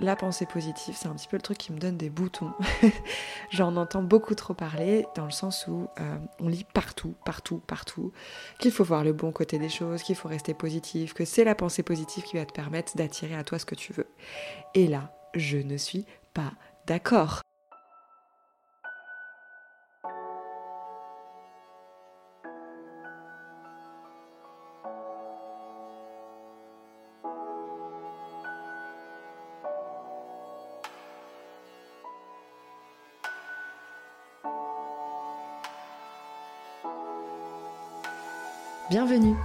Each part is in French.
la pensée positive, c'est un petit peu le truc qui me donne des boutons. J'en entends beaucoup trop parler dans le sens où euh, on lit partout, partout, partout qu'il faut voir le bon côté des choses, qu'il faut rester positif, que c'est la pensée positive qui va te permettre d'attirer à toi ce que tu veux. Et là, je ne suis pas d'accord.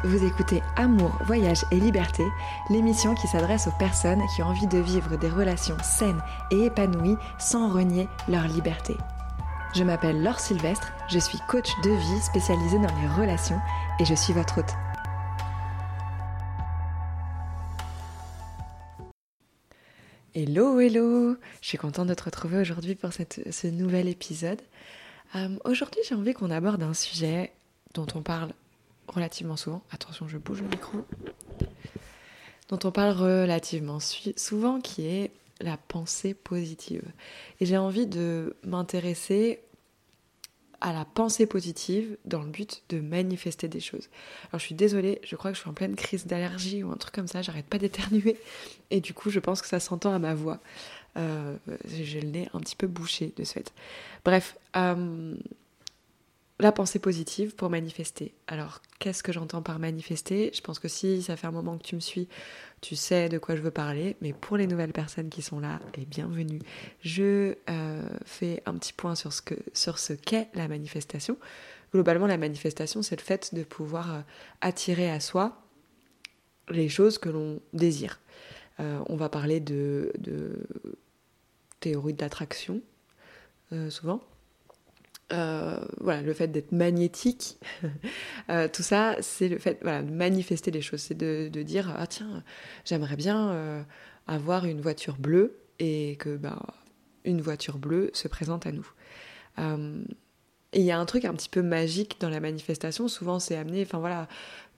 Vous écoutez Amour, Voyage et Liberté, l'émission qui s'adresse aux personnes qui ont envie de vivre des relations saines et épanouies sans renier leur liberté. Je m'appelle Laure Sylvestre, je suis coach de vie spécialisée dans les relations et je suis votre hôte. Hello, hello Je suis contente de te retrouver aujourd'hui pour ce nouvel épisode. Euh, aujourd'hui, j'ai envie qu'on aborde un sujet dont on parle relativement souvent, attention je bouge le micro, dont on parle relativement souvent, qui est la pensée positive. Et j'ai envie de m'intéresser à la pensée positive dans le but de manifester des choses. Alors je suis désolée, je crois que je suis en pleine crise d'allergie ou un truc comme ça, j'arrête pas d'éternuer et du coup je pense que ça s'entend à ma voix. Euh, j'ai le nez un petit peu bouché de ce fait. Bref, euh, la pensée positive pour manifester. Alors, qu'est-ce que j'entends par manifester? Je pense que si ça fait un moment que tu me suis, tu sais de quoi je veux parler. Mais pour les nouvelles personnes qui sont là, et bienvenue. Je euh, fais un petit point sur ce qu'est la manifestation. Globalement, la manifestation, c'est le fait de pouvoir euh, attirer à soi les choses que l'on désire. Euh, on va parler de, de théorie de l'attraction, souvent euh, voilà, le fait d'être magnétique, euh, tout ça, c'est le fait voilà, de manifester les choses. C'est de, dire Ah, tiens, j'aimerais bien euh, avoir une voiture bleue et que bah, une voiture bleue se présente à nous. il y a un truc un petit peu magique dans la manifestation. Souvent, c'est amené, enfin voilà,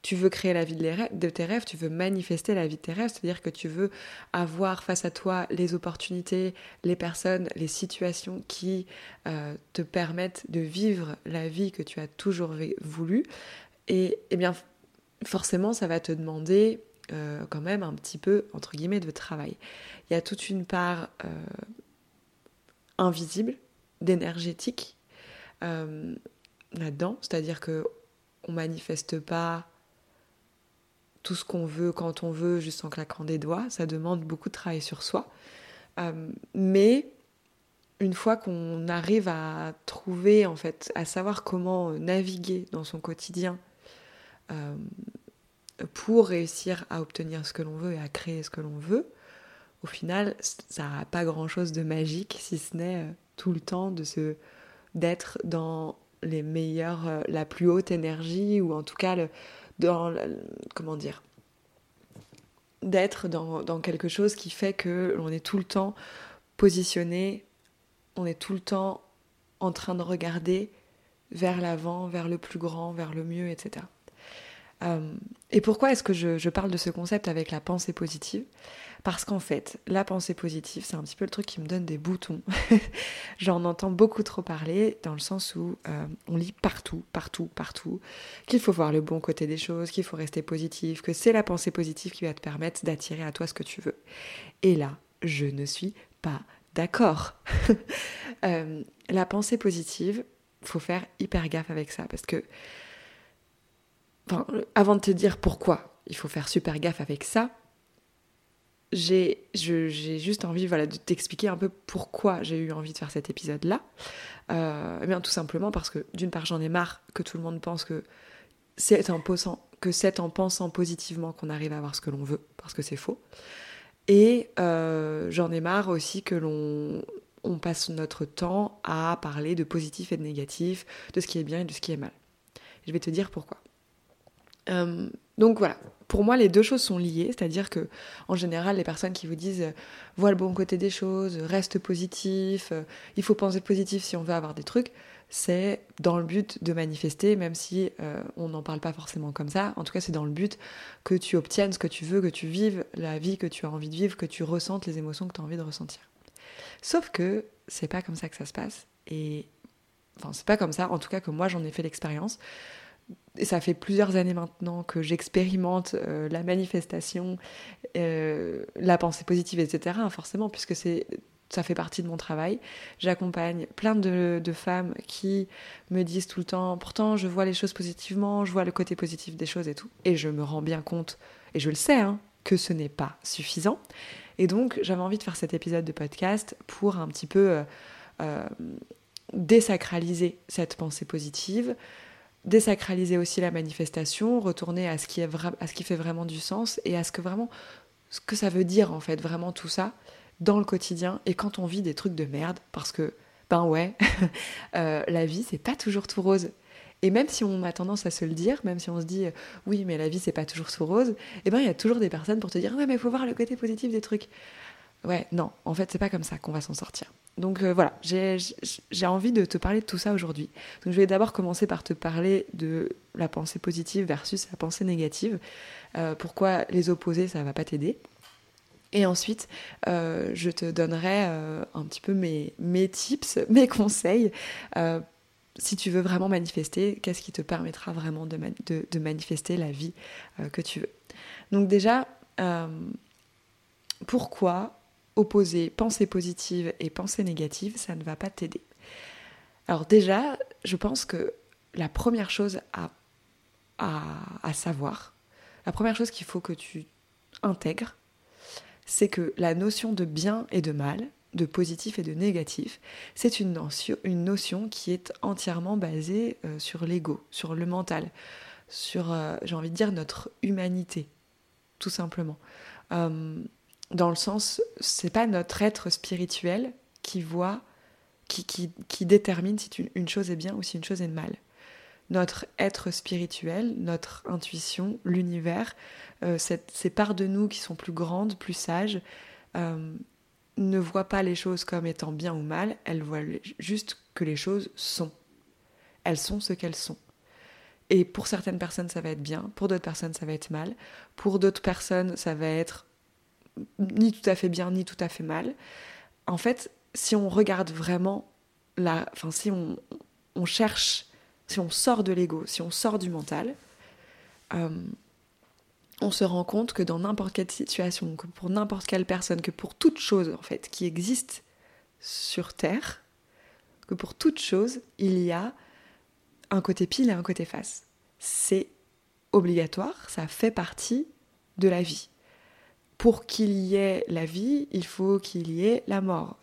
tu veux créer la vie de, tes rêves, tu veux manifester la vie de tes rêves, c'est-à-dire que tu veux avoir face à toi les opportunités, les personnes, les situations qui euh, te permettent de vivre la vie que tu as toujours voulu. Et, eh bien, forcément, ça va te demander euh, quand même un petit peu, entre guillemets, de travail. Il y a toute une part euh, invisible, d'énergétique là-dedans, c'est-à-dire que on manifeste pas tout ce qu'on veut quand on veut, juste en claquant des doigts. Ça demande beaucoup de travail sur soi. Euh, mais une fois qu'on arrive à trouver, en fait, à savoir comment naviguer dans son quotidien euh, pour réussir à obtenir ce que l'on veut et à créer ce que l'on veut, au final, ça n'a pas grand-chose de magique, si ce n'est euh, tout le temps de se d'être dans les meilleures, la plus haute énergie ou en tout cas le, comment dire d'être dans, dans, quelque chose qui fait que l'on est tout le temps positionné, on est tout le temps en train de regarder vers l'avant, vers le plus grand, vers le mieux, etc. Euh, et pourquoi est-ce que je, parle de ce concept avec la pensée positive? Parce qu'en fait, la pensée positive, c'est un petit peu le truc qui me donne des boutons. J'en entends beaucoup trop parler dans le sens où euh, on lit partout, partout, partout qu'il faut voir le bon côté des choses, qu'il faut rester positif, que c'est la pensée positive qui va te permettre d'attirer à toi ce que tu veux. Et là, je ne suis pas d'accord. Euh, la pensée positive, faut faire hyper gaffe avec ça parce que avant de te dire pourquoi il faut faire super gaffe avec ça, j'ai juste envie voilà, de t'expliquer un peu pourquoi j'ai eu envie de faire cet épisode-là. Euh, eh bien, tout simplement parce que d'une part, j'en ai marre que tout le monde pense que c'est en, en pensant positivement qu'on arrive à avoir ce que l'on veut, parce que c'est faux. Et euh, j'en ai marre aussi que l'on on passe notre temps à parler de positif et de négatif, de ce qui est bien et de ce qui est mal. Je vais te dire pourquoi. Euh, donc voilà, pour moi, les deux choses sont liées, c'est-à-dire que en général, les personnes qui vous disent euh, vois le bon côté des choses, reste positif, euh, il faut penser positif si on veut avoir des trucs, c'est dans le but de manifester, même si euh, on n'en parle pas forcément comme ça. En tout cas, c'est dans le but que tu obtiennes ce que tu veux, que tu vives la vie que tu as envie de vivre, que tu ressentes les émotions que tu as envie de ressentir. Sauf que c'est pas comme ça que ça se passe. Et enfin, c'est pas comme ça, en tout cas que moi j'en ai fait l'expérience ça fait plusieurs années maintenant que j'expérimente euh, la manifestation, euh, la pensée positive, etc. Forcément, puisque c'est ça fait partie de mon travail. J'accompagne plein de, femmes qui me disent tout le temps, pourtant je vois les choses positivement, je vois le côté positif des choses et tout. Et je me rends bien compte, et je le sais, hein, que ce n'est pas suffisant. Et donc j'avais envie de faire cet épisode de podcast pour un petit peu euh, désacraliser cette pensée positive, désacraliser aussi la manifestation, retourner à ce qui, est à ce qui fait vraiment du sens et à ce que vraiment ce que ça veut dire en fait vraiment tout ça dans le quotidien et quand on vit des trucs de merde parce que ben ouais euh, la vie c'est pas toujours tout rose. Et même si on a tendance à se le dire même si on se dit oui mais la vie c'est pas toujours tout rose et eh ben il y a toujours des personnes pour te dire ouais mais il faut voir le côté positif des trucs ouais non en fait c'est pas comme ça qu'on va s'en sortir donc euh, voilà, j'ai envie de te parler de tout ça aujourd'hui. Donc je vais d'abord commencer par te parler de la pensée positive versus la pensée négative. Euh, pourquoi les opposer, ça va pas t'aider. Et ensuite, euh, je te donnerai un petit peu mes, tips, mes conseils. si tu veux vraiment manifester, qu'est-ce qui te permettra vraiment de, de manifester la vie que tu veux. Donc déjà, pourquoi opposer pensée positive et pensée négative, ça ne va pas t'aider. Alors déjà, je pense que la première chose à, savoir, la première chose qu'il faut que tu intègres, c'est que la notion de bien et de mal, de positif et de négatif, c'est une notion, une notion qui est entièrement basée euh, sur l'ego, sur le mental, sur, euh, j'ai envie de dire, notre humanité, tout simplement. Euh, dans le sens, c'est pas notre être spirituel qui voit, qui, qui, détermine si une chose est bien ou si une chose est mal. Notre être spirituel, notre intuition, l'univers, euh, ces parts de nous qui sont plus grandes, plus sages, euh, ne voient pas les choses comme étant bien ou mal, elles voient juste que les choses sont. Elles sont ce qu'elles sont. Et pour certaines personnes, ça va être bien, pour d'autres personnes, ça va être mal, pour d'autres personnes, ça va être ni tout à fait bien, ni tout à fait mal. En fait, si on regarde vraiment la. Enfin, si on, cherche, si on sort de l'ego, si on sort du mental, euh, on se rend compte que dans n'importe quelle situation, que pour n'importe quelle personne, que pour toute chose en fait qui existe sur Terre, que pour toute chose, il y a un côté pile et un côté face. C'est obligatoire, ça fait partie de la vie pour qu'il y ait la vie, il faut qu'il y ait la mort.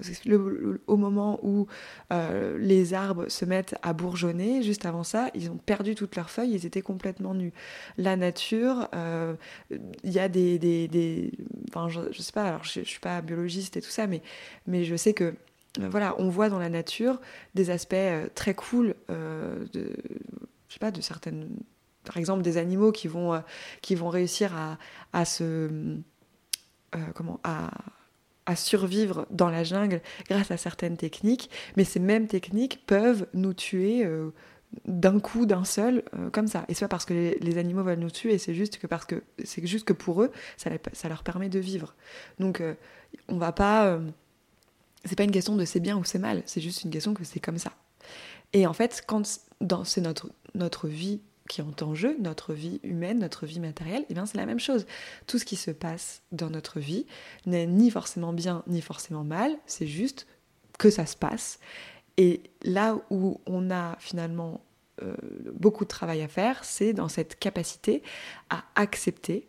au moment où euh, les arbres se mettent à bourgeonner, juste avant ça, ils ont perdu toutes leurs feuilles, ils étaient complètement nus. La nature, euh, il y a des... des, enfin, je, je, sais pas, alors je, je, suis pas biologiste et tout ça, mais, mais je sais que euh, voilà, on voit dans la nature des aspects très cool de, je sais pas, de certaines... Par exemple, des animaux qui vont, qui vont réussir à, à se euh, comment, à, survivre dans la jungle grâce à certaines techniques, mais ces mêmes techniques peuvent nous tuer euh, d'un coup, d'un seul, euh, comme ça. Et c'est pas parce que les, animaux veulent nous tuer, c'est juste que parce que c'est juste que pour eux, ça, ça, leur permet de vivre. Donc, on va pas. c'est pas une question de c'est bien ou c'est mal, c'est juste une question que c'est comme ça. Et en fait, quand c'est notre notre vie qui est en jeu, notre vie humaine, notre vie matérielle, et eh bien c'est la même chose. Tout ce qui se passe dans notre vie n'est ni forcément bien ni forcément mal, c'est juste que ça se passe. Et là où on a finalement euh, beaucoup de travail à faire, c'est dans cette capacité à accepter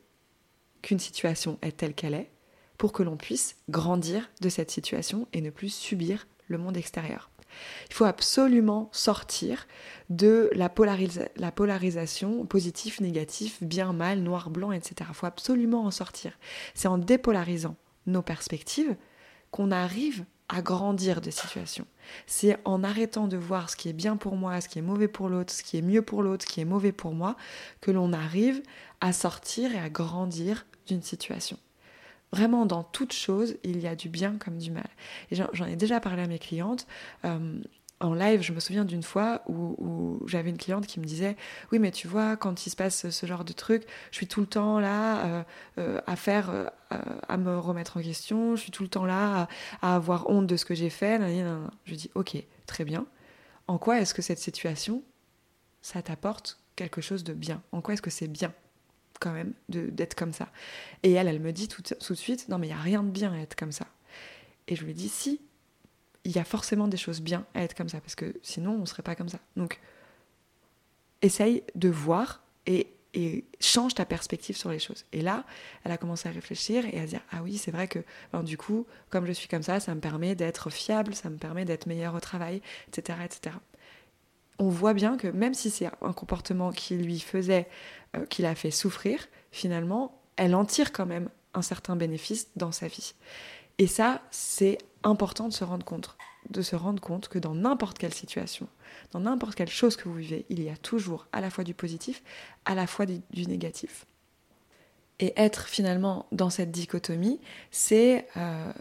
qu'une situation est telle qu'elle est pour que l'on puisse grandir de cette situation et ne plus subir le monde extérieur. Il faut absolument sortir de la, la polarisation positif, négatif, bien, mal, noir, blanc, etc. Il faut absolument en sortir. C'est en dépolarisant nos perspectives qu'on arrive à grandir des situations. C'est en arrêtant de voir ce qui est bien pour moi, ce qui est mauvais pour l'autre, ce qui est mieux pour l'autre, ce qui est mauvais pour moi, que l'on arrive à sortir et à grandir d'une situation. Vraiment, dans toute chose, il y a du bien comme du mal. J'en ai déjà parlé à mes clientes. Euh, en live, je me souviens d'une fois où, j'avais une cliente qui me disait Oui, mais tu vois, quand il se passe ce genre de truc, je suis tout le temps là euh, euh, à faire, à me remettre en question, je suis tout le temps là à, avoir honte de ce que j'ai fait. Je dis Ok, très bien. En quoi est-ce que cette situation, ça t'apporte quelque chose de bien? En quoi est-ce que c'est bien? Quand même d'être comme ça Et elle, elle me dit tout, de suite Non, mais il n'y a rien de bien à être comme ça. Et je lui dis Si, il y a forcément des choses bien à être comme ça, parce que sinon on ne serait pas comme ça. Donc, essaye de voir et, change ta perspective sur les choses. Et là, elle a commencé à réfléchir et à dire Ah oui, c'est vrai que ben, du coup, comme je suis comme ça, ça me permet d'être fiable, ça me permet d'être meilleur au travail, etc. etc. On voit bien que même si c'est un comportement qui lui faisait, euh, qui l'a fait souffrir, finalement, elle en tire quand même un certain bénéfice dans sa vie. Et ça, c'est important de se rendre compte, de se rendre compte que dans n'importe quelle situation, dans n'importe quelle chose que vous vivez, il y a toujours à la fois du positif, à la fois du, négatif. Et être finalement dans cette dichotomie, c'est euh,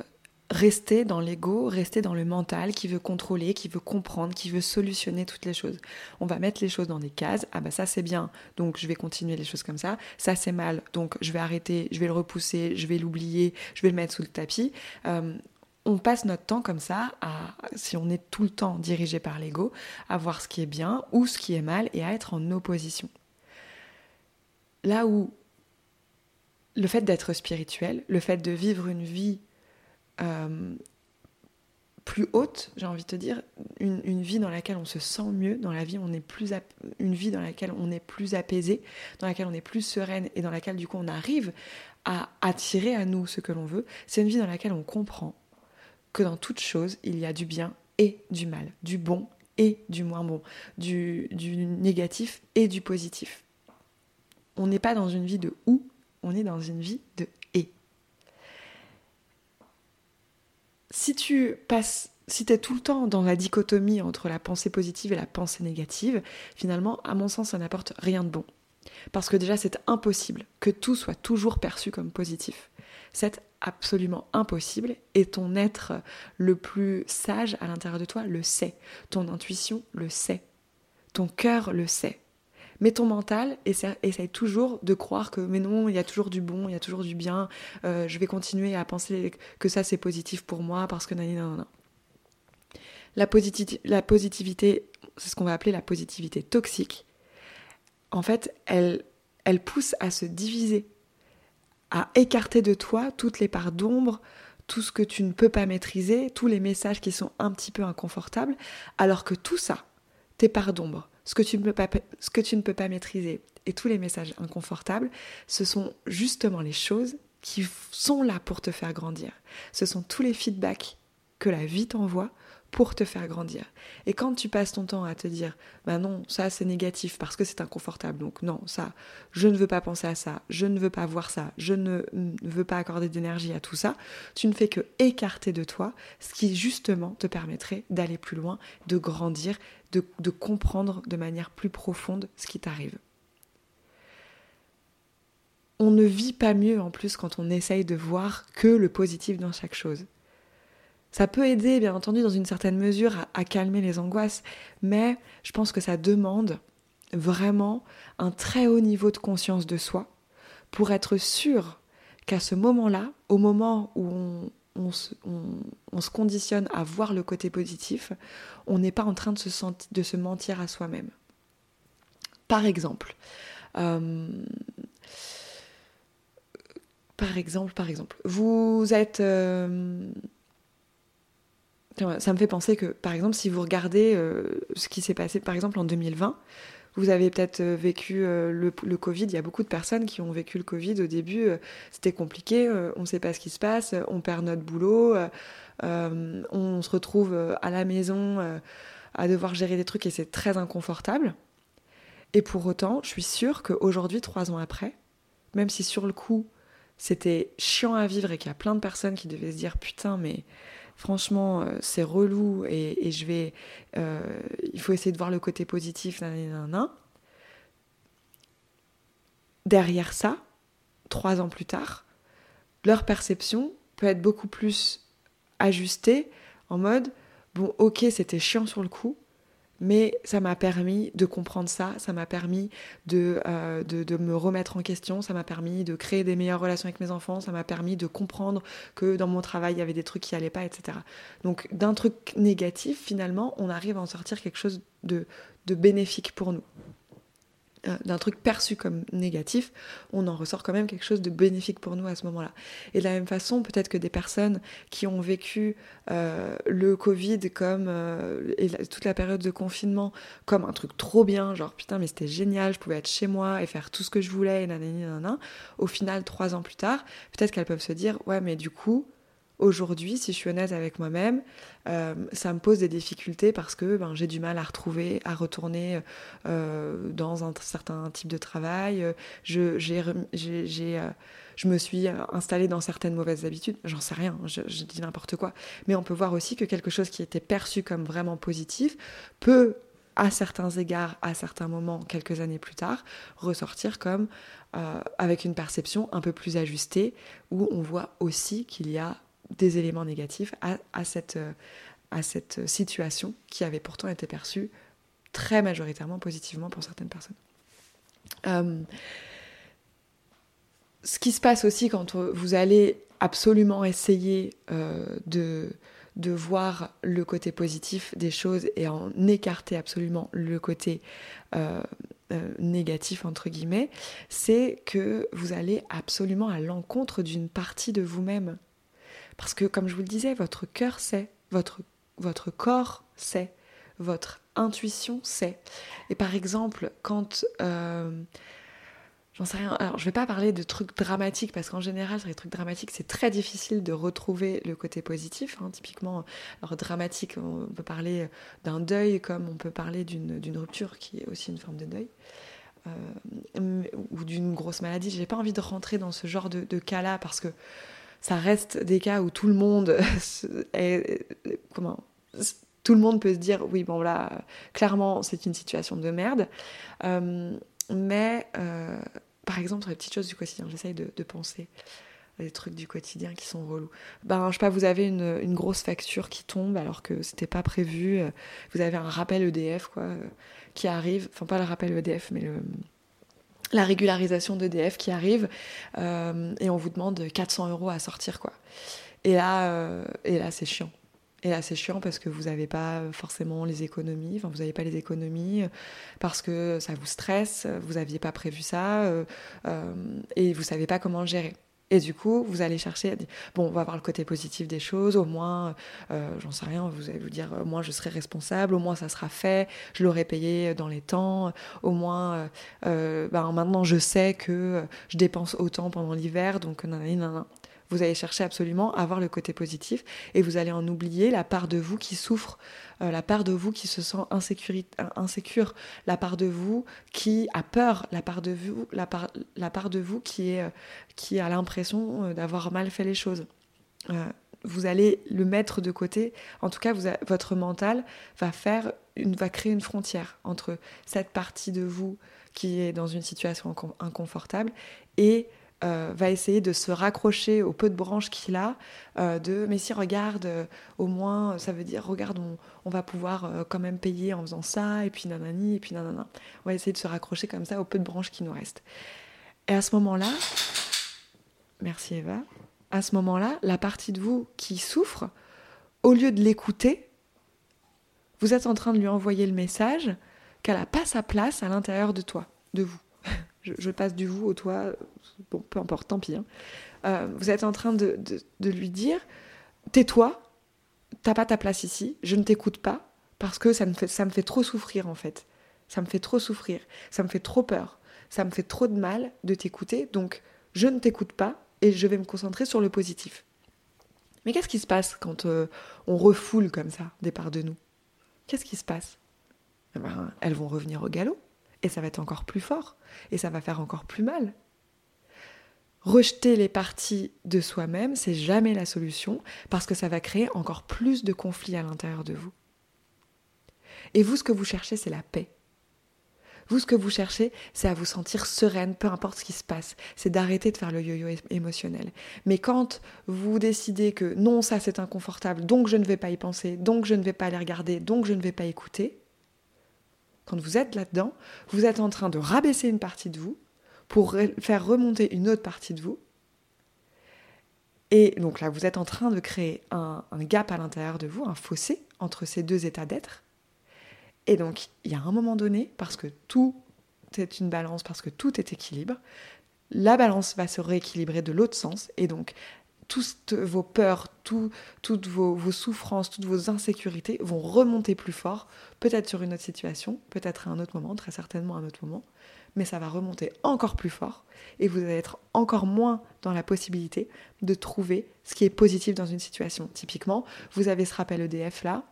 rester dans l'ego, rester dans le mental qui veut contrôler, qui veut comprendre, qui veut solutionner toutes les choses. On va mettre les choses dans des cases. Ah bah ça c'est bien, donc je vais continuer les choses comme ça. Ça c'est mal, donc je vais arrêter, je vais le repousser, je vais l'oublier, je vais le mettre sous le tapis. Euh, on passe notre temps comme ça, à, si on est tout le temps dirigé par l'ego, à voir ce qui est bien ou ce qui est mal et à être en opposition. Là où le fait d'être spirituel, le fait de vivre une vie euh, plus haute, j'ai envie de te dire, une, vie dans laquelle on se sent mieux, dans la vie on est plus une vie dans laquelle on est plus apaisé, dans laquelle on est plus sereine et dans laquelle du coup on arrive à attirer à nous ce que l'on veut. C'est une vie dans laquelle on comprend que dans toute chose il y a du bien et du mal, du bon et du moins bon, du, du négatif et du positif. On n'est pas dans une vie de ou, on est dans une vie de si tu passes, si tu es tout le temps dans la dichotomie entre la pensée positive et la pensée négative, finalement, à mon sens, ça n'apporte rien de bon. Parce que déjà, c'est impossible que tout soit toujours perçu comme positif. C'est absolument impossible et ton être le plus sage à l'intérieur de toi le sait. Ton intuition le sait. Ton cœur le sait. Mais ton mental essaye, toujours de croire que, mais non, il y a toujours du bon, il y a toujours du bien, euh, je vais continuer à penser que ça c'est positif pour moi parce que non, non, non. La, la positivité, c'est ce qu'on va appeler la positivité toxique. En fait, elle, elle pousse à se diviser, à écarter de toi toutes les parts d'ombre, tout ce que tu ne peux pas maîtriser, tous les messages qui sont un petit peu inconfortables, alors que tout ça, tes parts d'ombre, ce que, tu ne peux pas, ce que tu ne peux pas maîtriser et tous les messages inconfortables, ce sont justement les choses qui sont là pour te faire grandir. Ce sont tous les feedbacks que la vie t'envoie pour te faire grandir. Et quand tu passes ton temps à te dire, bah non, ça c'est négatif parce que c'est inconfortable, donc non, ça, je ne veux pas penser à ça, je ne veux pas voir ça, je ne veux pas accorder d'énergie à tout ça, tu ne fais que écarter de toi ce qui justement te permettrait d'aller plus loin, de grandir, de, de comprendre de manière plus profonde ce qui t'arrive. On ne vit pas mieux en plus quand on essaye de voir que le positif dans chaque chose. Ça peut aider, bien entendu, dans une certaine mesure à, calmer les angoisses, mais je pense que ça demande vraiment un très haut niveau de conscience de soi pour être sûr qu'à ce moment-là, au moment où on, se, conditionne à voir le côté positif, on n'est pas en train de se, mentir à soi-même. Par exemple, euh, par exemple, par exemple, vous êtes euh, ça me fait penser que, par exemple, si vous regardez euh, ce qui s'est passé, par exemple, en 2020, vous avez peut-être euh, vécu euh, le, Covid. Il y a beaucoup de personnes qui ont vécu le Covid. Au début, c'était compliqué. on ne sait pas ce qui se passe. On perd notre boulot. on se retrouve à la maison à devoir gérer des trucs et c'est très inconfortable. Et pour autant, je suis sûre qu'aujourd'hui, trois ans après, même si sur le coup, c'était chiant à vivre et qu'il y a plein de personnes qui devaient se dire putain mais franchement euh, c'est relou et, je vais euh, il faut essayer de voir le côté positif derrière ça trois ans plus tard leur perception peut être beaucoup plus ajustée en mode bon ok c'était chiant sur le coup mais ça m'a permis de comprendre ça, ça m'a permis euh, de, me remettre en question, ça m'a permis de créer des meilleures relations avec mes enfants, ça m'a permis de comprendre que dans mon travail, il y avait des trucs qui n'allaient pas, etc. Donc d'un truc négatif, finalement, on arrive à en sortir quelque chose de, de bénéfique pour nous. Euh, d'un truc perçu comme négatif, on en ressort quand même quelque chose de bénéfique pour nous à ce moment-là. Et de la même façon, peut-être que des personnes qui ont vécu euh, le Covid comme euh, et toute la période de confinement comme un truc trop bien, genre putain mais c'était génial, je pouvais être chez moi et faire tout ce que je voulais et nanani nanana. Au final, trois ans plus tard, peut-être qu'elles peuvent se dire ouais mais du coup aujourd'hui, si je suis honnête avec moi-même, euh, ça me pose des difficultés parce que ben, j'ai du mal à retrouver, à retourner euh, dans un certain type de travail. Je, euh, me suis installée dans certaines mauvaises habitudes. J'en sais rien, je dis n'importe quoi. Mais on peut voir aussi que quelque chose qui était perçu comme vraiment positif peut à certains égards, à certains moments, quelques années plus tard, ressortir comme avec une perception un peu plus ajustée, où on voit aussi qu'il y a des éléments négatifs à, cette, à cette situation qui avait pourtant été perçue très majoritairement positivement pour certaines personnes. Euh, ce qui se passe aussi quand vous allez absolument essayer euh, de, voir le côté positif des choses et en écarter absolument le côté euh, négatif, entre guillemets, c'est que vous allez absolument à l'encontre d'une partie de vous-même parce que, comme je vous le disais, votre cœur sait, votre, votre corps sait, votre intuition sait. Et par exemple, quand... Euh, j'en sais rien. Alors, je vais pas parler de trucs dramatiques parce qu'en général, sur les trucs dramatiques, c'est très difficile de retrouver le côté positif. Hein. Typiquement, alors dramatique, on peut parler d'un deuil comme on peut parler d'une rupture qui est aussi une forme de deuil. Euh, ou d'une grosse maladie. J'ai pas envie de rentrer dans ce genre de cas-là parce que ça reste des cas où tout le monde comment tout le monde peut se dire oui bon là clairement c'est une situation de merde euh, mais euh, par exemple sur les petites choses du quotidien j'essaye de, penser les trucs du quotidien qui sont relous. Ben, je sais pas, vous avez une, une grosse facture qui tombe alors que c'était pas prévu. Vous avez un rappel EDF, quoi, qui arrive. Enfin, pas le rappel EDF, mais le, la régularisation d'EDF qui arrive euh, et on vous demande 400 euros à sortir quoi. Et là, euh, et là c'est chiant. Et là c'est chiant parce que vous n'avez pas forcément les économies, vous n'avez pas les économies parce que ça vous stresse, vous n'aviez pas prévu ça euh, et vous savez pas comment le gérer. Et du coup, vous allez chercher bon, on va voir le côté positif des choses, au moins, euh, j'en sais rien, vous allez vous dire, au moins je serai responsable, au moins ça sera fait, je l'aurai payé dans les temps, au moins, euh, ben, maintenant je sais que je dépense autant pendant l'hiver, donc nanana, vous allez chercher absolument à voir le côté positif et vous allez en oublier la part de vous qui souffre, euh, la part de vous qui se sent insécure, la part de vous qui a peur, la part de vous, la part, la part de vous qui, est, euh, qui a l'impression euh, d'avoir mal fait les choses. vous allez le mettre de côté. En tout cas, vous votre mental va faire une, va créer une frontière entre cette partie de vous qui est dans une situation inconfortable et euh, va essayer de se raccrocher au peu de branches qu'il a, euh, de mais si regarde, euh, au moins ça veut dire regarde, on, va pouvoir quand même payer en faisant ça, et puis nanani, et puis nanana. On va essayer de se raccrocher comme ça au peu de branches qui nous restent. Et à ce moment-là, merci Eva, à ce moment-là, la partie de vous qui souffre, au lieu de l'écouter, vous êtes en train de lui envoyer le message qu'elle n'a pas sa place à l'intérieur de toi, de vous je, passe du vous au toi, bon, peu importe, tant pis. Hein. Euh, vous êtes en train de, lui dire tais-toi, t'as pas ta place ici, je ne t'écoute pas, parce que ça me, fait, trop souffrir en fait. Ça me fait trop souffrir, ça me fait trop peur, ça me fait trop de mal de t'écouter, donc je ne t'écoute pas et je vais me concentrer sur le positif. Mais qu'est-ce qui se passe quand euh, on refoule comme ça des parts de nous? Qu'est-ce qui se passe? Eh ben, Elles vont revenir au galop et ça va être encore plus fort, et ça va faire encore plus mal. rejeter les parties de soi-même, c'est jamais la solution parce que ça va créer encore plus de conflits à l'intérieur de vous. Et vous, ce que vous cherchez, c'est la paix. Vous, ce que vous cherchez, c'est à vous sentir sereine, peu importe ce qui se passe. C'est d'arrêter de faire le yo-yo émotionnel. Mais quand vous décidez que non, ça c'est inconfortable, donc je ne vais pas y penser, donc je ne vais pas aller regarder, donc je ne vais pas écouter, quand vous êtes là-dedans, vous êtes en train de rabaisser une partie de vous pour faire remonter une autre partie de vous. Et donc là, vous êtes en train de créer un, gap à l'intérieur de vous, un fossé entre ces deux états d'être. Et donc, il y a un moment donné, parce que tout est une balance, parce que tout est équilibre, la balance va se rééquilibrer de l'autre sens. Et donc, toutes vos peurs, toutes vos, souffrances, toutes vos insécurités vont remonter plus fort, peut-être sur une autre situation, peut-être à un autre moment, très certainement à un autre moment, mais ça va remonter encore plus fort et vous allez être encore moins dans la possibilité de trouver ce qui est positif dans une situation. Typiquement, vous avez ce rappel EDF là,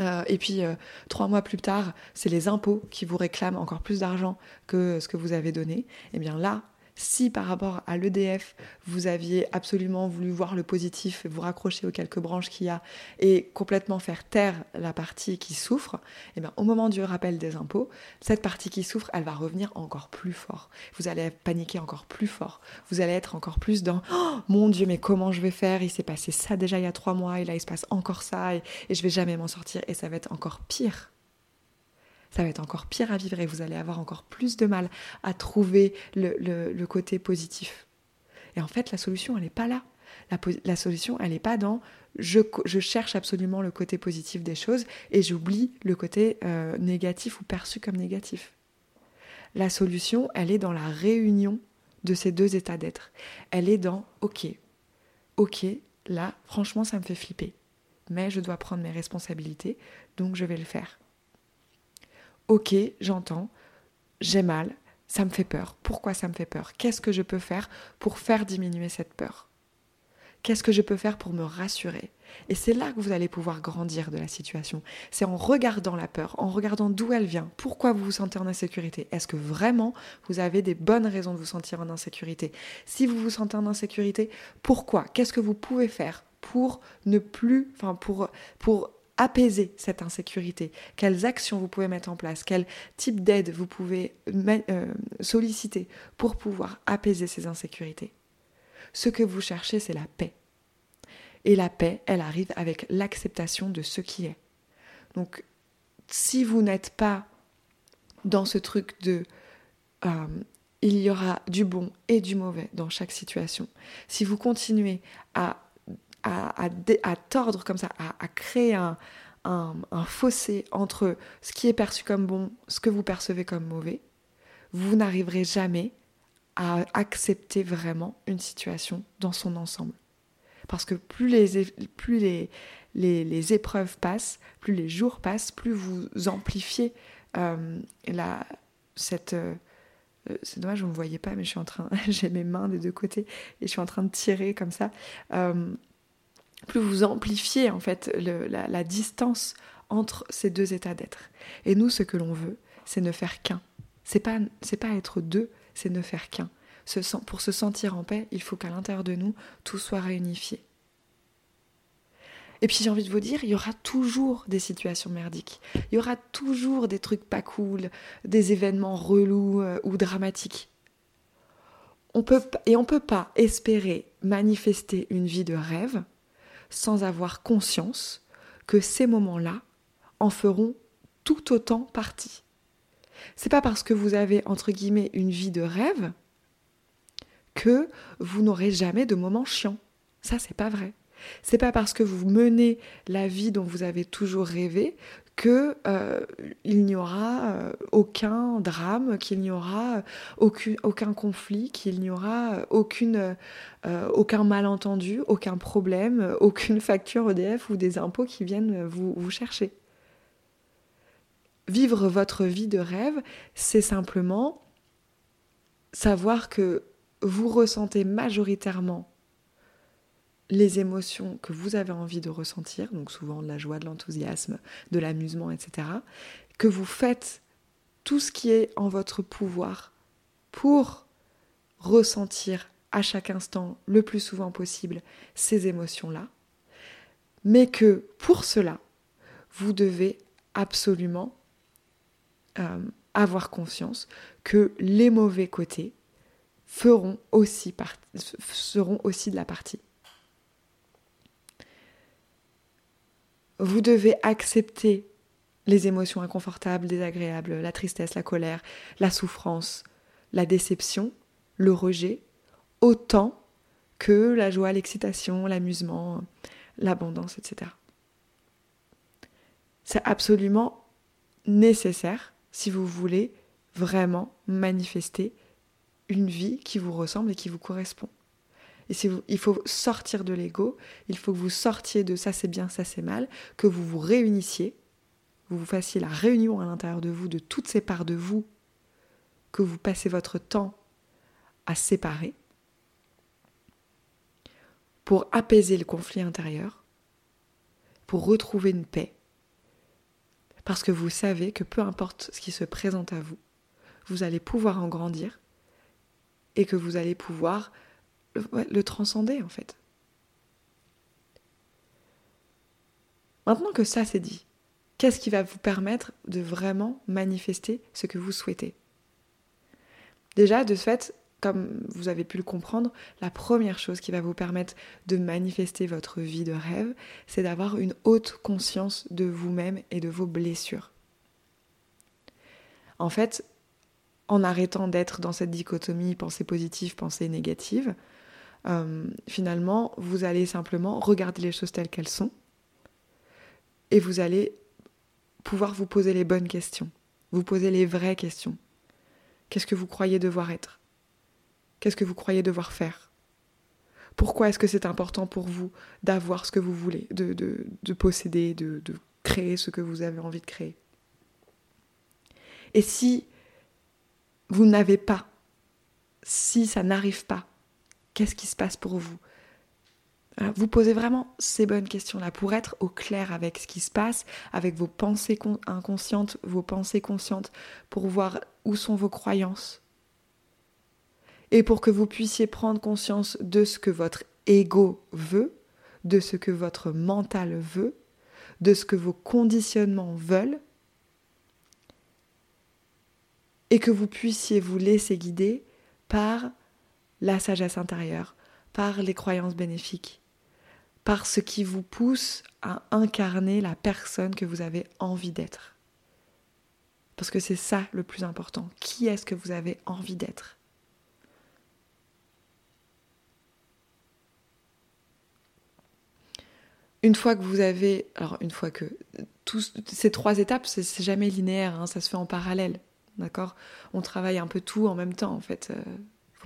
euh, et puis euh, trois mois plus tard, c'est les impôts qui vous réclament encore plus d'argent que ce que vous avez donné. Et eh bien là, si par rapport à l'EDF, vous aviez absolument voulu voir le positif, vous raccrocher aux quelques branches qu'il y a et complètement faire taire la partie qui souffre, eh bien, au moment du rappel des impôts, cette partie qui souffre, elle va revenir encore plus fort. Vous allez paniquer encore plus fort. Vous allez être encore plus dans oh, mon Dieu, mais comment je vais faire? Il s'est passé ça déjà il y a trois mois et là il se passe encore ça et, et je vais jamais m'en sortir et ça va être encore pire ça va être encore pire à vivre et vous allez avoir encore plus de mal à trouver le, côté positif. Et en fait, la solution, elle n'est pas là. La, solution, elle n'est pas dans je, cherche absolument le côté positif des choses et j'oublie le côté euh, négatif ou perçu comme négatif. La solution, elle est dans la réunion de ces deux états d'être. Elle est dans ok, ok, là, franchement, ça me fait flipper. Mais je dois prendre mes responsabilités, donc je vais le faire ok, j'entends, j'ai mal, ça me fait peur. Pourquoi ça me fait peur? Qu'est-ce que je peux faire pour faire diminuer cette peur? Qu'est-ce que je peux faire pour me rassurer? Et c'est là que vous allez pouvoir grandir de la situation. C'est en regardant la peur, en regardant d'où elle vient, pourquoi vous vous sentez en insécurité? Est-ce que vraiment vous avez des bonnes raisons de vous sentir en insécurité? Si vous vous sentez en insécurité, pourquoi? Qu'est-ce que vous pouvez faire pour ne plus, enfin pour, pour apaiser cette insécurité Quelles actions vous pouvez mettre en place? Quel type d'aide vous pouvez euh, solliciter pour pouvoir apaiser ces insécurités? Ce que vous cherchez, c'est la paix. Et la paix, elle arrive avec l'acceptation de ce qui est. Donc, si vous n'êtes pas dans ce truc de euh, il y aura du bon et du mauvais dans chaque situation, si vous continuez à à, tordre comme ça, à, créer un, fossé entre ce qui est perçu comme bon, ce que vous percevez comme mauvais, vous n'arriverez jamais à accepter vraiment une situation dans son ensemble. Parce que plus les, plus les, les, épreuves passent, plus les jours passent, plus vous amplifiez euh, la, cette... Euh, c'est dommage, vous ne me voyez pas, mais je suis en train, j'ai mes mains des deux côtés et je suis en train de tirer comme ça. Euh, plus vous amplifiez en fait la, distance entre ces deux états d'être. Et nous, ce que l'on veut, c'est ne faire qu'un. C'est pas pas être deux, c'est ne faire qu'un. pour se sentir en paix, il faut qu'à l'intérieur de nous, tout soit réunifié. Et puis j'ai envie de vous dire, il y aura toujours des situations merdiques. Il y aura toujours des trucs pas cool, des événements relous euh, ou dramatiques. On peut, et on ne peut pas espérer manifester une vie de rêve sans avoir conscience que ces moments-là en feront tout autant partie. C'est pas parce que vous avez entre guillemets une vie de rêve que vous n'aurez jamais de moments chiants. Ça c'est pas vrai. C'est pas parce que vous menez la vie dont vous avez toujours rêvé que euh, il n'y aura euh, aucun drame, qu'il n'y aura euh, aucun, conflit, qu'il n'y aura aucun malentendu, aucun problème, aucune facture EDF ou des impôts qui viennent vous, vous chercher. Vivre votre vie de rêve, c'est simplement savoir que vous ressentez majoritairement les émotions que vous avez envie de ressentir, donc souvent de la joie, de l'enthousiasme, de l'amusement, etc., que vous faites tout ce qui est en votre pouvoir pour ressentir à chaque instant, le plus souvent possible, ces émotions-là, mais que pour cela, vous devez absolument euh, avoir conscience que les mauvais côtés feront seront aussi de la partie. Vous devez accepter les émotions inconfortables, désagréables, la tristesse, la colère, la souffrance, la déception, le rejet, autant que la joie, l'excitation, l'amusement, l'abondance, etc. C'est absolument nécessaire si vous voulez vraiment manifester une vie qui vous ressemble et qui vous correspond. Il faut sortir de l'ego, il faut que vous sortiez de ça c'est bien, ça c'est mal, que vous vous réunissiez, vous vous fassiez la réunion à l'intérieur de vous de toutes ces parts de vous que vous passez votre temps à séparer pour apaiser le conflit intérieur, pour retrouver une paix. Parce que vous savez que peu importe ce qui se présente à vous, vous allez pouvoir en grandir et que vous allez pouvoir le, transcender en fait. Maintenant que ça c'est dit, qu'est-ce qui va vous permettre de vraiment manifester ce que vous souhaitez? Déjà, de ce fait, comme vous avez pu le comprendre, la première chose qui va vous permettre de manifester votre vie de rêve, c'est d'avoir une haute conscience de vous-même et de vos blessures. En fait, en arrêtant d'être dans cette dichotomie pensée positive, pensée négative, euh, finalement, vous allez simplement regarder les choses telles qu'elles sont et vous allez pouvoir vous poser les bonnes questions, vous poser les vraies questions. Qu'est-ce que vous croyez devoir être? Qu'est-ce que vous croyez devoir faire? Pourquoi est-ce que c'est important pour vous d'avoir ce que vous voulez, de, de, posséder, de, de créer ce que vous avez envie de créer? Et si vous n'avez pas, si ça n'arrive pas, qu'est-ce qui se passe pour vous vous posez vraiment ces bonnes questions-là pour être au clair avec ce qui se passe, avec vos pensées inconscientes, vos pensées conscientes, pour voir où sont vos croyances, et pour que vous puissiez prendre conscience de ce que votre ego veut, de ce que votre mental veut, de ce que vos conditionnements veulent, et que vous puissiez vous laisser guider par la sagesse intérieure, par les croyances bénéfiques, par ce qui vous pousse à incarner la personne que vous avez envie d'être. Parce que c'est ça le plus important. Qui est-ce que vous avez envie d'être? Une fois que vous avez, alors une fois que ces trois étapes, c'est jamais linéaire, hein, ça se fait en parallèle, d'accord? On travaille un peu tout en même temps, en fait. Euh,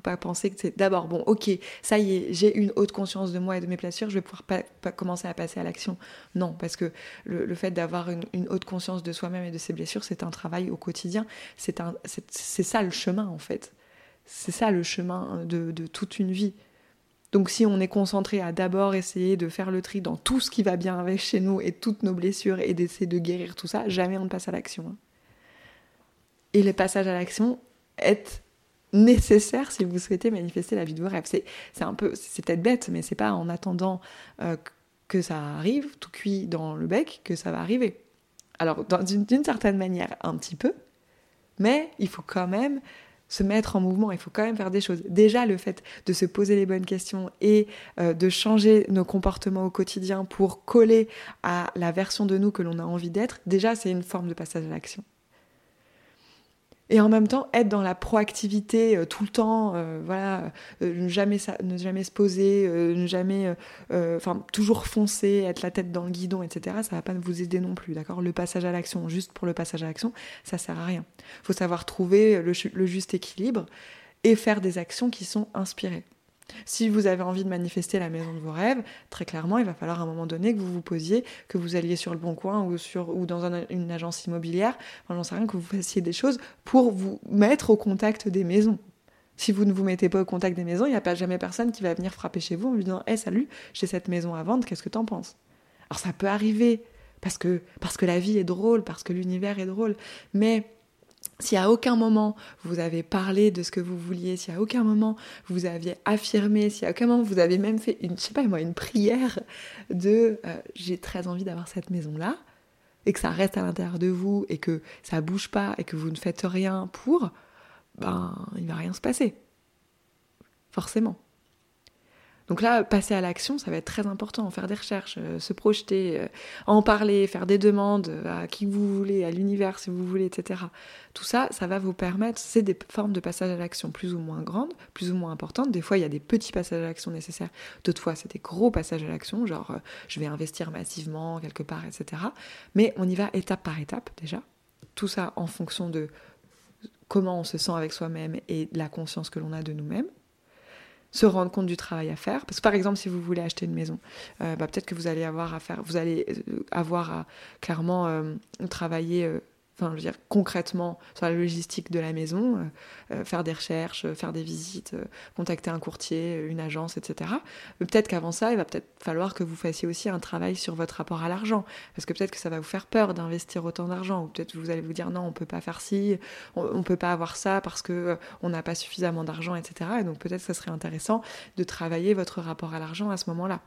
pas penser que c'est d'abord bon, ok, ça y est, j'ai une haute conscience de moi et de mes blessures, je vais pouvoir pas, commencer à passer à l'action. Non, parce que le, fait d'avoir une, haute conscience de soi-même et de ses blessures, c'est un travail au quotidien. C'est c'est ça le chemin en fait. C'est ça le chemin de, de toute une vie. Donc si on est concentré à d'abord essayer de faire le tri dans tout ce qui va bien avec chez nous et toutes nos blessures et d'essayer de guérir tout ça, jamais on ne passe à l'action. Hein. Et le passage à l'action est nécessaire si vous souhaitez manifester la vie de vos rêves. C'est, un peu, c'est peut-être bête, mais c'est pas en attendant euh, que ça arrive, tout cuit dans le bec, que ça va arriver. Alors, d'une certaine manière, un petit peu, mais il faut quand même se mettre en mouvement, il faut quand même faire des choses. Déjà, le fait de se poser les bonnes questions et euh, de changer nos comportements au quotidien pour coller à la version de nous que l'on a envie d'être, déjà, c'est une forme de passage à l'action et en même temps être dans la proactivité euh, tout le temps, euh, voilà, euh, ne, jamais, ne jamais se poser, ne jamais, enfin, toujours foncer, être la tête dans le guidon, etc., ça va pas vous aider non plus, d'accord? Le passage à l'action, juste pour le passage à l'action, ça sert à rien. Faut savoir trouver le juste équilibre et faire des actions qui sont inspirées. Si vous avez envie de manifester la maison de vos rêves, très clairement, il va falloir à un moment donné que vous vous posiez, que vous alliez sur le bon coin ou, sur, ou dans une agence immobilière, j'en sais rien, que vous fassiez des choses pour vous mettre au contact des maisons. Si vous ne vous mettez pas au contact des maisons, il n'y a pas jamais personne qui va venir frapper chez vous en lui disant Hé, salut, j'ai cette maison à vendre, qu'est-ce que t'en penses? Alors ça peut arriver, parce que, parce que la vie est drôle, parce que l'univers est drôle, mais si à aucun moment vous avez parlé de ce que vous vouliez, si à aucun moment vous aviez affirmé, si à aucun moment vous avez même fait une, je sais pas moi, une prière de euh, j'ai très envie d'avoir cette maison-là, et que ça reste à l'intérieur de vous, et que ça bouge pas, et que vous ne faites rien pour, ben il va rien se passer. Forcément. Donc là, passer à l'action, ça va être très important. Faire des recherches, euh, se projeter, euh, en parler, faire des demandes euh, à qui vous voulez, à l'univers si vous voulez, etc. Tout ça, ça va vous permettre, c'est des formes de passage à l'action plus ou moins grandes, plus ou moins importantes. Des fois, il y a des petits passages à l'action nécessaires. D'autres fois, c'est des gros passages à l'action, genre je vais investir massivement quelque part, etc. Mais on y va étape par étape déjà. Tout ça en fonction de comment on se sent avec soi-même et la conscience que l'on a de nous-mêmes se rendre compte du travail à faire. Parce que par exemple, si vous voulez acheter une maison, euh, bah, peut-être que vous allez avoir à faire, vous allez euh, avoir à clairement euh, travailler enfin, je veux dire, concrètement sur la logistique de la maison, euh, euh, faire des recherches, euh, faire des visites, contacter un courtier, une agence, etc. peut-être qu'avant ça, il va peut-être falloir que vous fassiez aussi un travail sur votre rapport à l'argent, parce que peut-être que ça va vous faire peur d'investir autant d'argent, ou peut-être vous allez vous dire non, on peut pas faire ci, on, ne peut pas avoir ça parce que on n'a pas suffisamment d'argent, etc. Et donc peut-être que ça serait intéressant de travailler votre rapport à l'argent à ce moment-là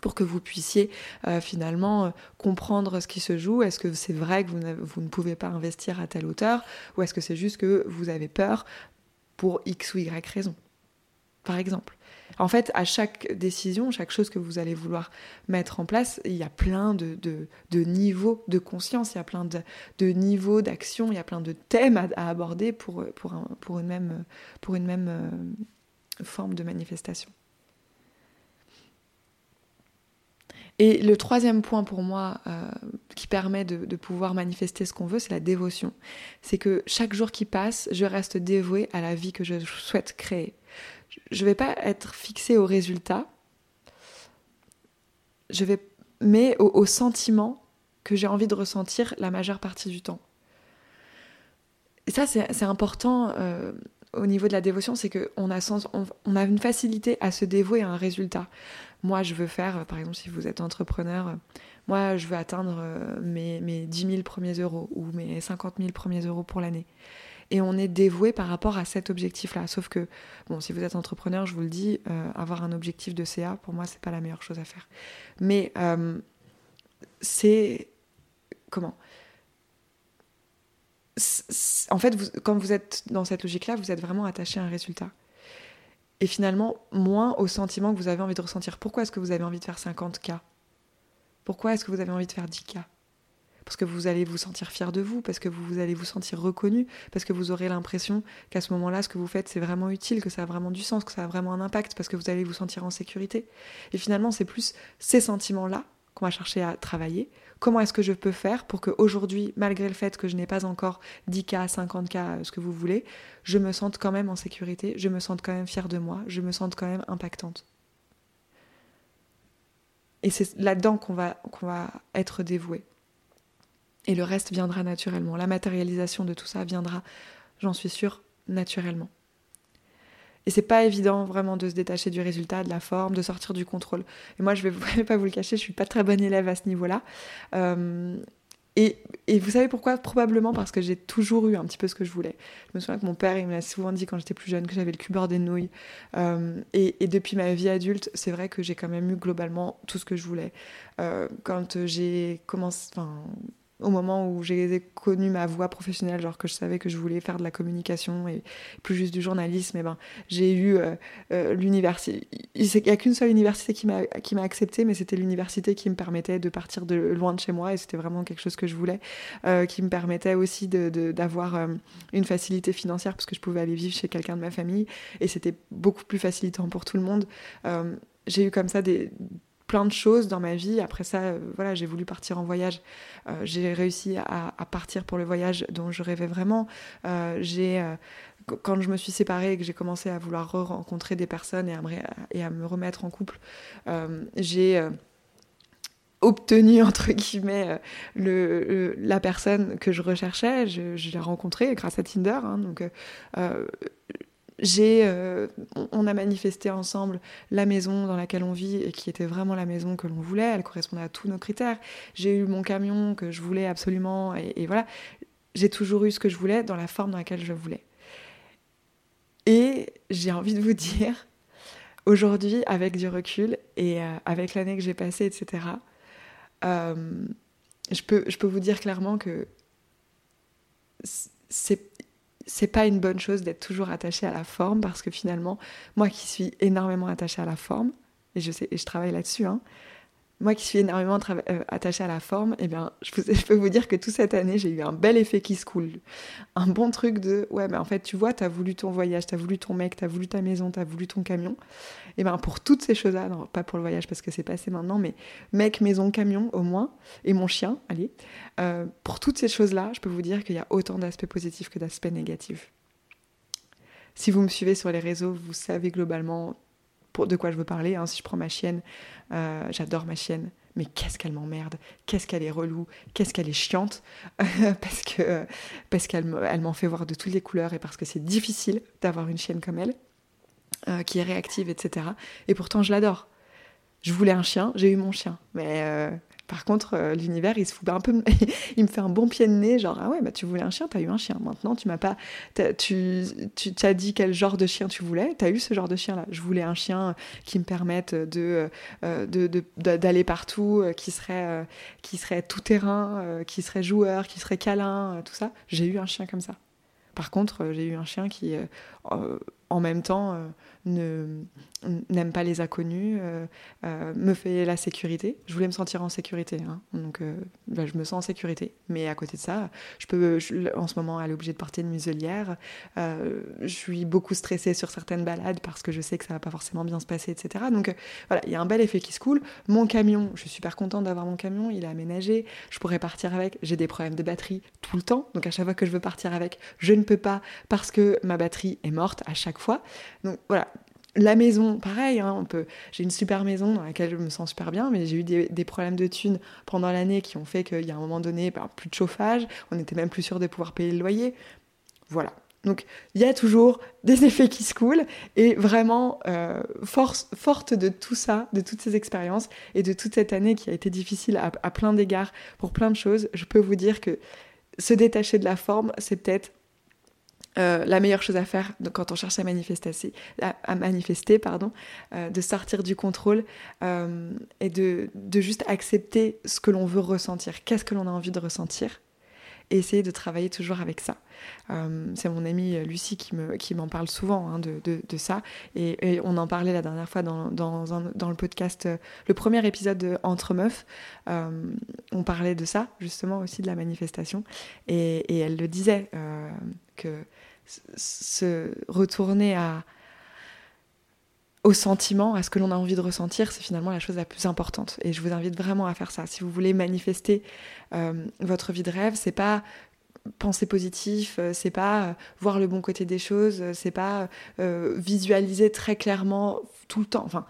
pour que vous puissiez euh, finalement euh, comprendre ce qui se joue. Est-ce que c'est vrai que vous, vous, ne pouvez pas investir à telle hauteur ou est-ce que c'est juste que vous avez peur pour X ou Y raison, par exemple? En fait, à chaque décision, chaque chose que vous allez vouloir mettre en place, il y a plein de, de, niveaux de conscience, il y a plein de, niveaux d'action, il y a plein de thèmes à, aborder pour, pour, pour, une même, pour une même euh, forme de manifestation. Et le troisième point pour moi euh, qui permet de, pouvoir manifester ce qu'on veut, c'est la dévotion. C'est que chaque jour qui passe, je reste dévouée à la vie que je souhaite créer. Je ne vais pas être fixée au résultat, je vais, mais au, sentiment que j'ai envie de ressentir la majeure partie du temps. Et ça, c'est important euh, au niveau de la dévotion, c'est qu'on a, on a une facilité à se dévouer à un résultat moi je veux faire, par exemple si vous êtes entrepreneur, moi je veux atteindre euh, mes, mes 10 000 premiers euros ou mes 50 000 premiers euros pour l'année. Et on est dévoué par rapport à cet objectif-là. Sauf que, bon, si vous êtes entrepreneur, je vous le dis, euh, avoir un objectif de CA, pour moi, c'est pas la meilleure chose à faire. Mais euh, c'est. Comment? En fait, quand vous êtes dans cette logique-là, vous êtes vraiment attaché à un résultat et finalement moins au sentiment que vous avez envie de ressentir. Pourquoi est-ce que vous avez envie de faire 50K Pourquoi est-ce que vous avez envie de faire 10K Parce que vous allez vous sentir fier de vous, parce que vous allez vous sentir reconnu, parce que vous aurez l'impression qu'à ce moment-là, ce que vous faites, c'est vraiment utile, que ça a vraiment du sens, que ça a vraiment un impact, parce que vous allez vous sentir en sécurité. Et finalement, c'est plus ces sentiments-là qu'on va chercher à travailler Comment est-ce que je peux faire pour qu'aujourd'hui, malgré le fait que je n'ai pas encore 10K, 50K, ce que vous voulez, je me sente quand même en sécurité, je me sente quand même fière de moi, je me sente quand même impactante. Et c'est là-dedans qu'on va, qu'on va être dévoué. Et le reste viendra naturellement. La matérialisation de tout ça viendra, j'en suis sûre, naturellement. Et c'est pas évident vraiment de se détacher du résultat, de la forme, de sortir du contrôle. Et moi, je vais, pas vous le cacher, je suis pas très bonne élève à ce niveau-là. Euh, et, et, vous savez pourquoi? Probablement parce que j'ai toujours eu un petit peu ce que je voulais. Je me souviens que mon père, il me l'a souvent dit quand j'étais plus jeune que j'avais le cul bordé de nouilles. Euh, et, et, depuis ma vie adulte, c'est vrai que j'ai quand même eu globalement tout ce que je voulais. Euh, quand j'ai commencé, enfin, au moment où j'ai connu ma voie professionnelle, genre que je savais que je voulais faire de la communication et plus juste du journalisme, eh ben, j'ai eu euh, euh, l'université. Il n'y a qu'une seule université qui m'a, qui m'a accepté, mais c'était l'université qui me permettait de partir de loin de chez moi, et c'était vraiment quelque chose que je voulais, euh, qui me permettait aussi d'avoir une facilité financière, parce que je pouvais aller vivre chez quelqu'un de ma famille, et c'était beaucoup plus facilitant pour tout le monde. j'ai eu comme ça des plein de choses dans ma vie. Après ça, euh, voilà, j'ai voulu partir en voyage. Euh, j'ai réussi à, partir pour le voyage dont je rêvais vraiment. Euh, j'ai quand je me suis séparée et que j'ai commencé à vouloir rencontrer des personnes et à me, remettre en couple, j'ai obtenu entre guillemets le, la personne que je recherchais. Je, l'ai rencontrée grâce à Tinder. Hein, donc j'ai, euh, on a manifesté ensemble la maison dans laquelle on vit et qui était vraiment la maison que l'on voulait. Elle correspondait à tous nos critères. J'ai eu mon camion que je voulais absolument et, voilà. j'ai toujours eu ce que je voulais dans la forme dans laquelle je voulais. Et j'ai envie de vous dire, aujourd'hui, avec du recul et euh, avec l'année que j'ai passée, etc., euh, je, peux, je peux vous dire clairement que c'est c'est pas une bonne chose d'être toujours attaché à la forme parce que finalement, moi qui suis énormément attachée à la forme, et je sais, et je travaille là-dessus, hein, moi qui suis énormément euh, attachée à la forme, eh bien, je, peux vous dire que toute cette année, j'ai eu un bel effet qui se coule. Un bon truc de, ouais, mais en fait, tu vois, tu as voulu ton voyage, tu as voulu ton mec, tu as voulu ta maison, tu as voulu ton camion. Et eh bien, pour toutes ces choses-là, pas pour le voyage parce que c'est passé maintenant, mais mec, maison, camion, au moins, et mon chien, allez, euh, pour toutes ces choses-là, je peux vous dire qu'il y a autant d'aspects positifs que d'aspects négatifs. Si vous me suivez sur les réseaux, vous savez globalement de quoi je veux parler. Hein. Si je prends ma chienne, euh, j'adore ma chienne, mais qu'est-ce qu'elle m'emmerde, qu'est-ce qu'elle est relou, qu'est-ce qu'elle est chiante, parce que parce qu'elle elle m'en fait voir de toutes les couleurs et parce que c'est difficile d'avoir une chienne comme elle, euh, qui est réactive, etc. Et pourtant, je l'adore. Je voulais un chien, j'ai eu mon chien, mais euh, par contre, euh, l'univers, il se fout un peu, il me fait un bon pied de nez, genre ah ouais, bah tu voulais un chien, t'as eu un chien. Maintenant, tu m'as pas, tu, tu t'as dit quel genre de chien tu voulais, t'as eu ce genre de chien là. Je voulais un chien qui me permette de, euh, d'aller partout, euh, qui serait, qui serait tout terrain, qui serait joueur, qui serait câlin, tout ça. J'ai eu un chien comme ça. Par contre, j'ai eu un chien qui, en même temps, n'aime pas les inconnus, euh, euh, me fait la sécurité. Je voulais me sentir en sécurité, hein. donc euh, bah, je me sens en sécurité. Mais à côté de ça, je peux en ce moment aller obligée de porter une muselière. je suis beaucoup stressée sur certaines balades parce que je sais que ça va pas forcément bien se passer, etc. Donc voilà, il y a un bel effet qui se coule. Mon camion, je suis super contente d'avoir mon camion, il est aménagé, je pourrais partir avec. J'ai des problèmes de batterie tout le temps, donc à chaque fois que je veux partir avec, je ne peux pas parce que ma batterie est morte à chaque fois. Donc voilà, la maison, pareil, hein, on peut... j'ai une super maison dans laquelle je me sens super bien, mais j'ai eu des, problèmes de thunes pendant l'année qui ont fait qu'il y a un moment donné, bah, plus de chauffage, on n'était même plus sûr de pouvoir payer le loyer. Voilà. Donc il y a toujours des effets qui se coulent et vraiment euh, force, forte de tout ça, de toutes ces expériences et de toute cette année qui a été difficile à, à plein d'égards pour plein de choses, je peux vous dire que se détacher de la forme, c'est peut-être euh, la meilleure chose à faire quand on cherche à manifester, pardon, euh, de sortir du contrôle euh, et de, juste accepter ce que l'on veut ressentir, qu'est-ce que l'on a envie de ressentir, et essayer de travailler toujours avec ça. c'est mon amie Lucie qui, me, m'en parle souvent hein, de, de, ça, et, on en parlait la dernière fois dans le podcast, le premier épisode de Entre Meufs, on parlait de ça, justement aussi de la manifestation, et, et elle le disait que se retourner au sentiment, à ce que l'on a envie de ressentir, c'est finalement la chose la plus importante. Et je vous invite vraiment à faire ça. Si vous voulez manifester euh, votre vie de rêve, c'est pas penser positif, euh, c'est pas euh, voir le bon côté des choses, c'est pas visualiser très clairement tout le temps. Enfin,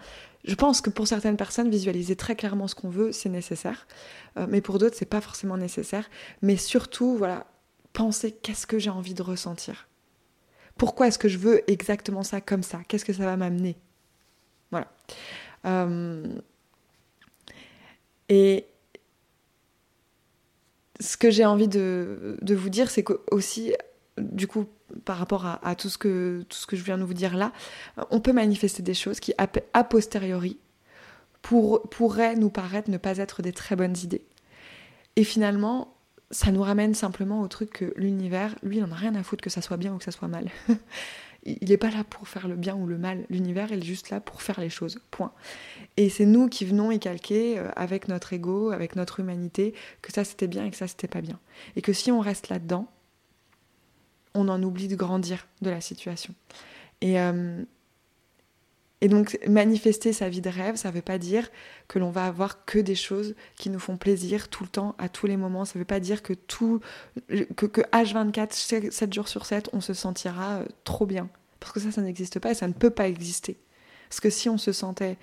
je pense que pour certaines personnes, visualiser très clairement ce qu'on veut, c'est nécessaire, mais pour d'autres, c'est pas forcément nécessaire. Mais surtout, voilà, penser qu'est-ce que j'ai envie de ressentir. Pourquoi est-ce que je veux exactement ça comme ça? Qu'est-ce que ça va m'amener? Voilà. Euh, et ce que j'ai envie de, vous dire, c'est que aussi, du coup, par rapport à, tout, ce que, je viens de vous dire là, on peut manifester des choses qui, a posteriori, pour, pourraient nous paraître ne pas être des très bonnes idées. Et finalement, ça nous ramène simplement au truc que l'univers, lui, il n'en a rien à foutre que ça soit bien ou que ça soit mal. il n'est pas là pour faire le bien ou le mal. L'univers, il est juste là pour faire les choses. Point. Et c'est nous qui venons y calquer euh, avec notre ego, avec notre humanité, que ça c'était bien et que ça c'était pas bien. Et que si on reste là-dedans, on en oublie de grandir de la situation. Et, euh, et donc manifester sa vie de rêve, ça ne veut pas dire que l'on va avoir que des choses qui nous font plaisir tout le temps, à tous les moments. Ça ne veut pas dire que tout, que, que H24, 7 jours sur 7, on se sentira euh, trop bien. Parce que ça, ça n'existe pas et ça ne peut pas exister. Parce que si on se sentait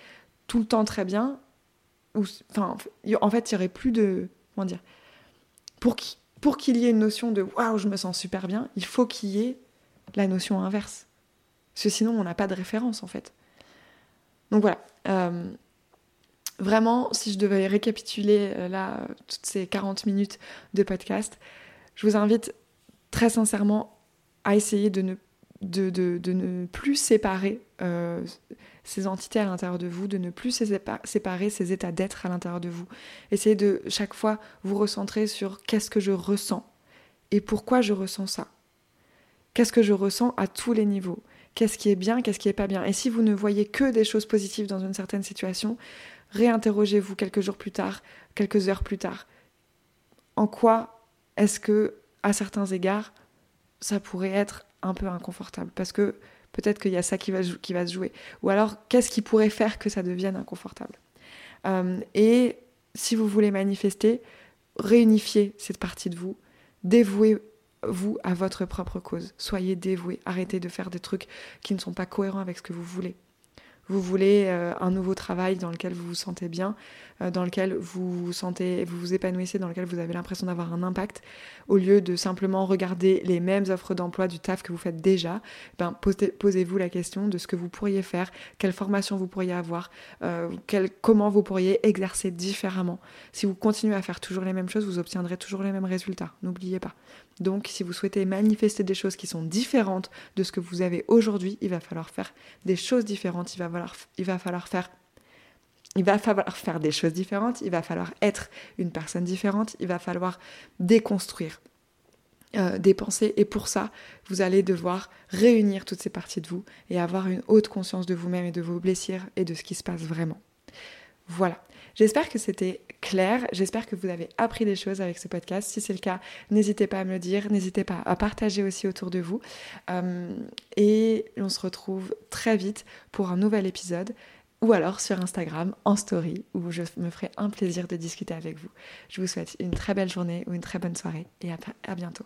tout le temps très bien, ou, enfin, en fait, il y aurait plus de, comment dire, pour qu'il y ait une notion de waouh, je me sens super bien, il faut qu'il y ait la notion inverse. Parce que sinon, on n'a pas de référence en fait. Donc voilà. Euh, vraiment, si je devais récapituler euh, là toutes ces 40 minutes de podcast, je vous invite très sincèrement à essayer de ne, plus séparer euh, ces entités à l'intérieur de vous, de ne plus séparer ces états d'être à l'intérieur de vous. Essayez de chaque fois vous recentrer sur qu'est-ce que je ressens et pourquoi je ressens ça. Qu'est-ce que je ressens à tous les niveaux? Qu'est-ce qui est bien, qu'est-ce qui est pas bien? Et si vous ne voyez que des choses positives dans une certaine situation, réinterrogez-vous quelques jours plus tard, quelques heures plus tard. En quoi est-ce que, à certains égards, ça pourrait être un peu inconfortable? Parce que peut-être qu'il y a ça qui va, se jouer. Ou alors, qu'est-ce qui pourrait faire que ça devienne inconfortable? Euh, Et si vous voulez manifester, réunifiez cette partie de vous, dévouez-vous à votre propre cause. Soyez dévoués. Arrêtez de faire des trucs qui ne sont pas cohérents avec ce que vous voulez. Vous voulez euh, un nouveau travail dans lequel vous vous sentez bien, euh, dans lequel vous vous sentez, vous vous épanouissez, dans lequel vous avez l'impression d'avoir un impact, au lieu de simplement regarder les mêmes offres d'emploi du taf que vous faites déjà, ben posez-vous la question de ce que vous pourriez faire, quelle formation vous pourriez avoir, euh, comment vous pourriez exercer différemment. Si vous continuez à faire toujours les mêmes choses, vous obtiendrez toujours les mêmes résultats. N'oubliez pas. Donc, si vous souhaitez manifester des choses qui sont différentes de ce que vous avez aujourd'hui, il va falloir faire des choses différentes. Il va falloir, faire des choses différentes, il va falloir être une personne différente, il va falloir déconstruire euh, des pensées. Et pour ça, vous allez devoir réunir toutes ces parties de vous et avoir une haute conscience de vous-même et de vos blessures et de ce qui se passe vraiment. Voilà. J'espère que c'était clair, j'espère que vous avez appris des choses avec ce podcast. Si c'est le cas, n'hésitez pas à me le dire, n'hésitez pas à partager aussi autour de vous. Euh, et on se retrouve très vite pour un nouvel épisode ou alors sur Instagram en story où je me ferai un plaisir de discuter avec vous. Je vous souhaite une très belle journée ou une très bonne soirée et à, à bientôt.